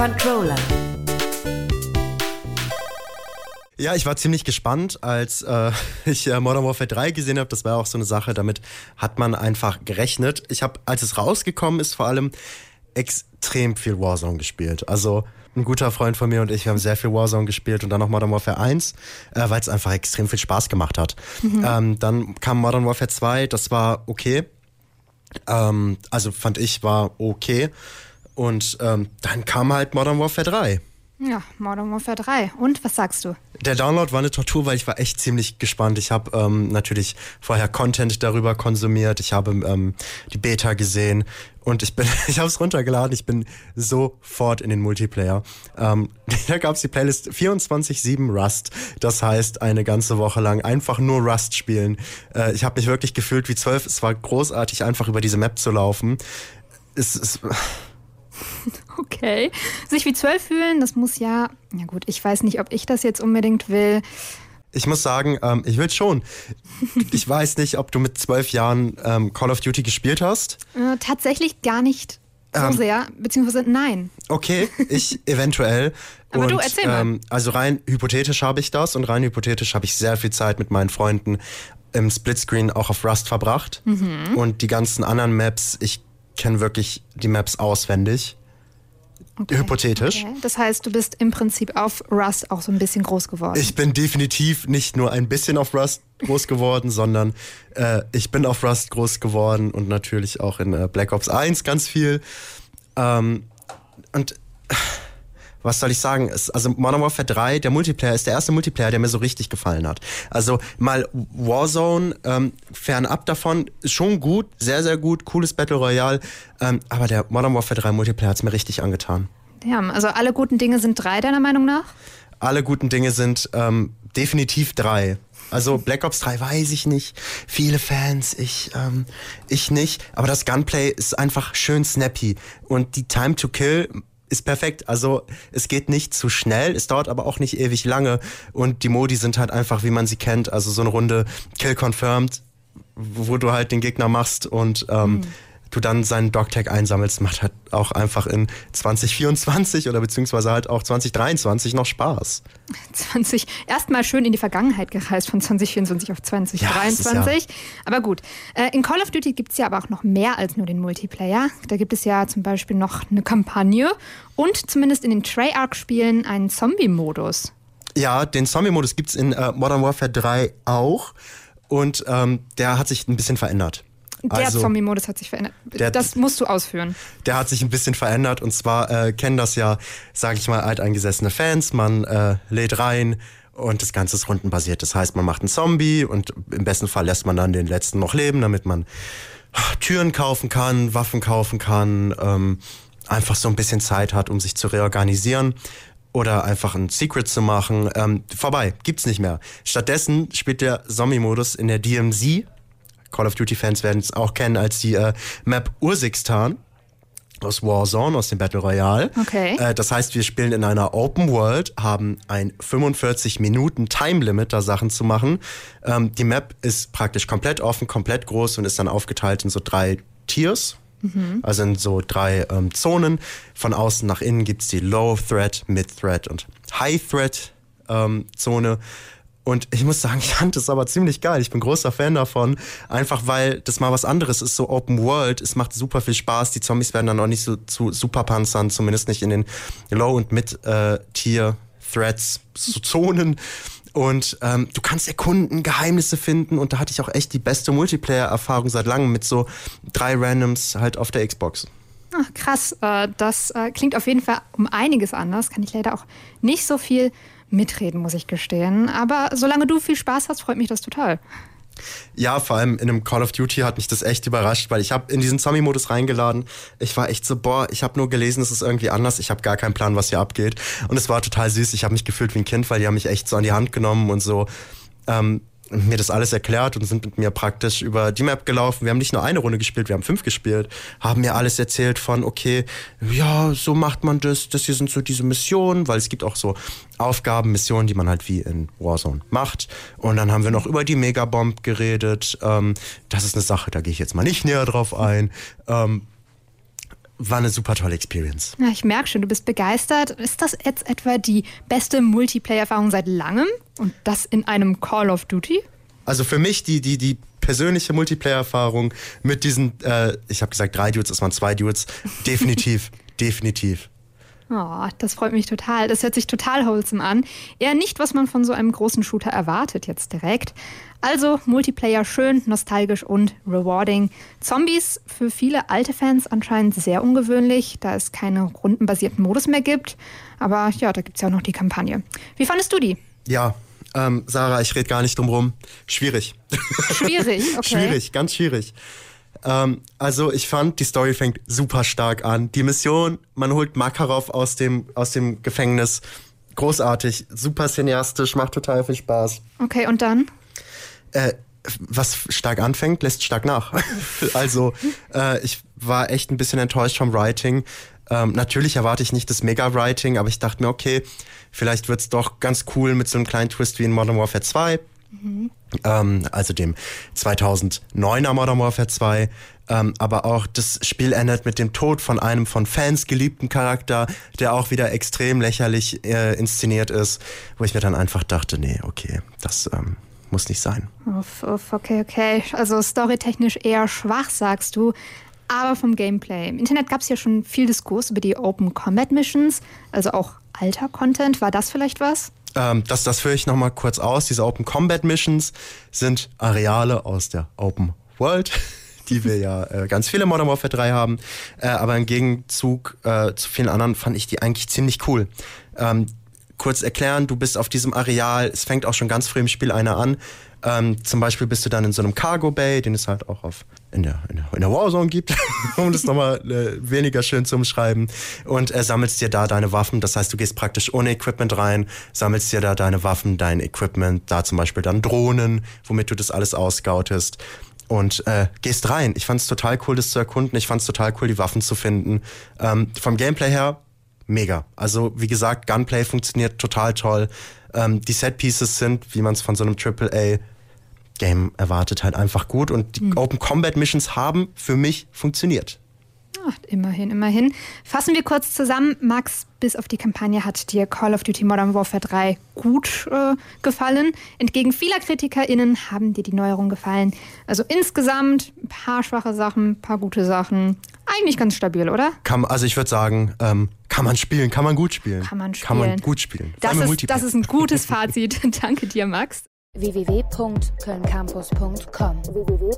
Controller. Ja, ich war ziemlich gespannt, als äh, ich äh, Modern Warfare 3 gesehen habe. Das war auch so eine Sache, damit hat man einfach gerechnet. Ich habe, als es rausgekommen ist, vor allem extrem viel Warzone gespielt. Also ein guter Freund von mir und ich, wir haben sehr viel Warzone gespielt und dann noch Modern Warfare 1, äh, weil es einfach extrem viel Spaß gemacht hat. Mhm. Ähm, dann kam Modern Warfare 2, das war okay. Ähm, also fand ich, war okay. Und ähm, dann kam halt Modern Warfare 3. Ja, Modern Warfare 3. Und was sagst du? Der Download war eine Tortur, weil ich war echt ziemlich gespannt. Ich habe ähm, natürlich vorher Content darüber konsumiert. Ich habe ähm, die Beta gesehen und ich bin, ich habe es runtergeladen. Ich bin sofort in den Multiplayer. Ähm, da gab es die Playlist 24/7 Rust. Das heißt eine ganze Woche lang einfach nur Rust spielen. Äh, ich habe mich wirklich gefühlt wie zwölf. Es war großartig, einfach über diese Map zu laufen. Es ist Okay. Sich wie zwölf fühlen, das muss ja. Ja, gut, ich weiß nicht, ob ich das jetzt unbedingt will. Ich muss sagen, ähm, ich will schon. Ich weiß nicht, ob du mit zwölf Jahren ähm, Call of Duty gespielt hast. Äh, tatsächlich gar nicht so ähm, sehr, beziehungsweise nein. Okay, ich eventuell. Aber und, du, erzähl mal. Ähm, also rein hypothetisch habe ich das und rein hypothetisch habe ich sehr viel Zeit mit meinen Freunden im Splitscreen auch auf Rust verbracht. Mhm. Und die ganzen anderen Maps, ich kenne wirklich die Maps auswendig. Okay. Hypothetisch. Okay. Das heißt, du bist im Prinzip auf Rust auch so ein bisschen groß geworden. Ich bin definitiv nicht nur ein bisschen auf Rust groß geworden, sondern äh, ich bin auf Rust groß geworden und natürlich auch in äh, Black Ops 1 ganz viel. Ähm, und was soll ich sagen? Es, also Modern Warfare 3, der Multiplayer ist der erste Multiplayer, der mir so richtig gefallen hat. Also mal Warzone, ähm, fernab davon, schon gut, sehr, sehr gut, cooles Battle Royale, ähm, aber der Modern Warfare 3 Multiplayer hat's mir richtig angetan. Ja, also alle guten Dinge sind drei, deiner Meinung nach? Alle guten Dinge sind ähm, definitiv drei. Also Black Ops 3 weiß ich nicht. Viele Fans, ich, ähm, ich nicht. Aber das Gunplay ist einfach schön snappy. Und die Time to Kill ist perfekt. Also es geht nicht zu schnell, es dauert aber auch nicht ewig lange und die Modi sind halt einfach, wie man sie kennt. Also so eine Runde Kill Confirmed, wo du halt den Gegner machst und ähm, mhm du dann seinen Dogtag einsammelst, macht halt auch einfach in 2024 oder beziehungsweise halt auch 2023 noch Spaß. 20, erstmal schön in die Vergangenheit gereist von 2024 auf 2023. Ja, ja. Aber gut, äh, in Call of Duty gibt es ja aber auch noch mehr als nur den Multiplayer. Da gibt es ja zum Beispiel noch eine Kampagne und zumindest in den Treyarch-Spielen einen Zombie-Modus. Ja, den Zombie-Modus gibt es in äh, Modern Warfare 3 auch. Und ähm, der hat sich ein bisschen verändert. Der also, Zombie-Modus hat sich verändert. Der, das musst du ausführen. Der hat sich ein bisschen verändert und zwar äh, kennen das ja, sage ich mal, alteingesessene Fans. Man äh, lädt rein und das Ganze ist rundenbasiert. Das heißt, man macht einen Zombie und im besten Fall lässt man dann den letzten noch leben, damit man ah, Türen kaufen kann, Waffen kaufen kann, ähm, einfach so ein bisschen Zeit hat, um sich zu reorganisieren oder einfach ein Secret zu machen. Ähm, vorbei, gibt's nicht mehr. Stattdessen spielt der Zombie-Modus in der DMZ, Call of Duty-Fans werden es auch kennen als die äh, Map Ursikstan aus Warzone, aus dem Battle Royale. Okay. Äh, das heißt, wir spielen in einer Open World, haben ein 45 Minuten Time Limit, da Sachen zu machen. Ähm, die Map ist praktisch komplett offen, komplett groß und ist dann aufgeteilt in so drei Tiers. Mhm. Also in so drei ähm, Zonen. Von außen nach innen gibt's die Low Threat, Mid Threat und High Threat ähm, Zone. Und ich muss sagen, ich fand das aber ziemlich geil. Ich bin großer Fan davon. Einfach weil das mal was anderes ist, so Open World. Es macht super viel Spaß. Die Zombies werden dann auch nicht so zu Superpanzern, zumindest nicht in den Low- und Mid-Tier-Threads, so Zonen. Und ähm, du kannst erkunden, Geheimnisse finden. Und da hatte ich auch echt die beste Multiplayer-Erfahrung seit langem mit so drei Randoms halt auf der Xbox. Ach, krass. Äh, das äh, klingt auf jeden Fall um einiges anders. Kann ich leider auch nicht so viel mitreden, muss ich gestehen. Aber solange du viel Spaß hast, freut mich das total. Ja, vor allem in einem Call of Duty hat mich das echt überrascht, weil ich habe in diesen Zombie-Modus reingeladen. Ich war echt so, boah, ich habe nur gelesen, es ist irgendwie anders. Ich habe gar keinen Plan, was hier abgeht. Und es war total süß. Ich habe mich gefühlt wie ein Kind, weil die haben mich echt so an die Hand genommen und so ähm, mir das alles erklärt und sind mit mir praktisch über die Map gelaufen. Wir haben nicht nur eine Runde gespielt, wir haben fünf gespielt, haben mir alles erzählt von, okay, ja, so macht man das, das hier sind so diese Missionen, weil es gibt auch so Aufgaben, Missionen, die man halt wie in Warzone macht. Und dann haben wir noch über die Megabomb geredet. Ähm, das ist eine Sache, da gehe ich jetzt mal nicht näher drauf ein. Ähm, war eine super tolle Experience. Ja, ich merke schon, du bist begeistert. Ist das jetzt etwa die beste Multiplayer-Erfahrung seit langem? Und das in einem Call of Duty? Also für mich die, die, die persönliche Multiplayer-Erfahrung mit diesen, äh, ich habe gesagt drei Dudes, es waren zwei Dudes, definitiv, definitiv. Oh, das freut mich total. Das hört sich total wholesome an. Eher nicht, was man von so einem großen Shooter erwartet jetzt direkt. Also Multiplayer schön, nostalgisch und rewarding. Zombies für viele alte Fans anscheinend sehr ungewöhnlich, da es keine rundenbasierten Modus mehr gibt. Aber ja, da gibt es ja auch noch die Kampagne. Wie fandest du die? Ja, ähm, Sarah, ich rede gar nicht drum rum. Schwierig. Schwierig, okay. schwierig, ganz schwierig. Ähm, also ich fand, die Story fängt super stark an. Die Mission, man holt Makarov aus dem, aus dem Gefängnis. Großartig, super cineastisch, macht total viel Spaß. Okay, und dann? Äh, was stark anfängt, lässt stark nach. also äh, ich war echt ein bisschen enttäuscht vom Writing. Ähm, natürlich erwarte ich nicht das Mega-Writing, aber ich dachte mir, okay, vielleicht wird's doch ganz cool mit so einem kleinen Twist wie in Modern Warfare 2. Mhm. Ähm, also dem 2009er Modern Warfare 2. Ähm, aber auch das Spiel endet mit dem Tod von einem von Fans geliebten Charakter, der auch wieder extrem lächerlich äh, inszeniert ist, wo ich mir dann einfach dachte, nee, okay, das ähm, muss nicht sein. Uff, uff, okay, okay. Also storytechnisch eher schwach, sagst du. Aber vom Gameplay. Im Internet gab es ja schon viel Diskurs über die Open Combat Missions, also auch alter Content. War das vielleicht was? Ähm, das, das führe ich nochmal kurz aus. Diese Open Combat Missions sind Areale aus der Open World, die wir ja äh, ganz viele Modern Warfare 3 haben. Äh, aber im Gegenzug äh, zu vielen anderen fand ich die eigentlich ziemlich cool. Ähm, kurz erklären, du bist auf diesem Areal, es fängt auch schon ganz früh im Spiel einer an. Ähm, zum Beispiel bist du dann in so einem Cargo Bay, den es halt auch auf in der, in der, in der Warzone gibt, um das nochmal äh, weniger schön zu umschreiben. Und äh, sammelst dir da deine Waffen. Das heißt, du gehst praktisch ohne Equipment rein, sammelst dir da deine Waffen, dein Equipment, da zum Beispiel dann Drohnen, womit du das alles ausgautest. Und äh, gehst rein. Ich fand es total cool, das zu erkunden. Ich fand es total cool, die Waffen zu finden. Ähm, vom Gameplay her mega. Also wie gesagt, Gunplay funktioniert total toll. Ähm, die Set Pieces sind, wie man es von so einem AAA Game erwartet, halt einfach gut. Und die mhm. Open Combat Missions haben für mich funktioniert. Ach, immerhin, immerhin. Fassen wir kurz zusammen. Max, bis auf die Kampagne hat dir Call of Duty Modern Warfare 3 gut äh, gefallen. Entgegen vieler KritikerInnen haben dir die Neuerungen gefallen. Also insgesamt ein paar schwache Sachen, ein paar gute Sachen. Eigentlich ganz stabil, oder? Kann, also ich würde sagen, ähm, kann man spielen, kann man gut spielen. Kann man spielen. Kann man gut spielen. Das ist, das ist ein gutes Fazit. Danke dir, Max www.kölncampus.com www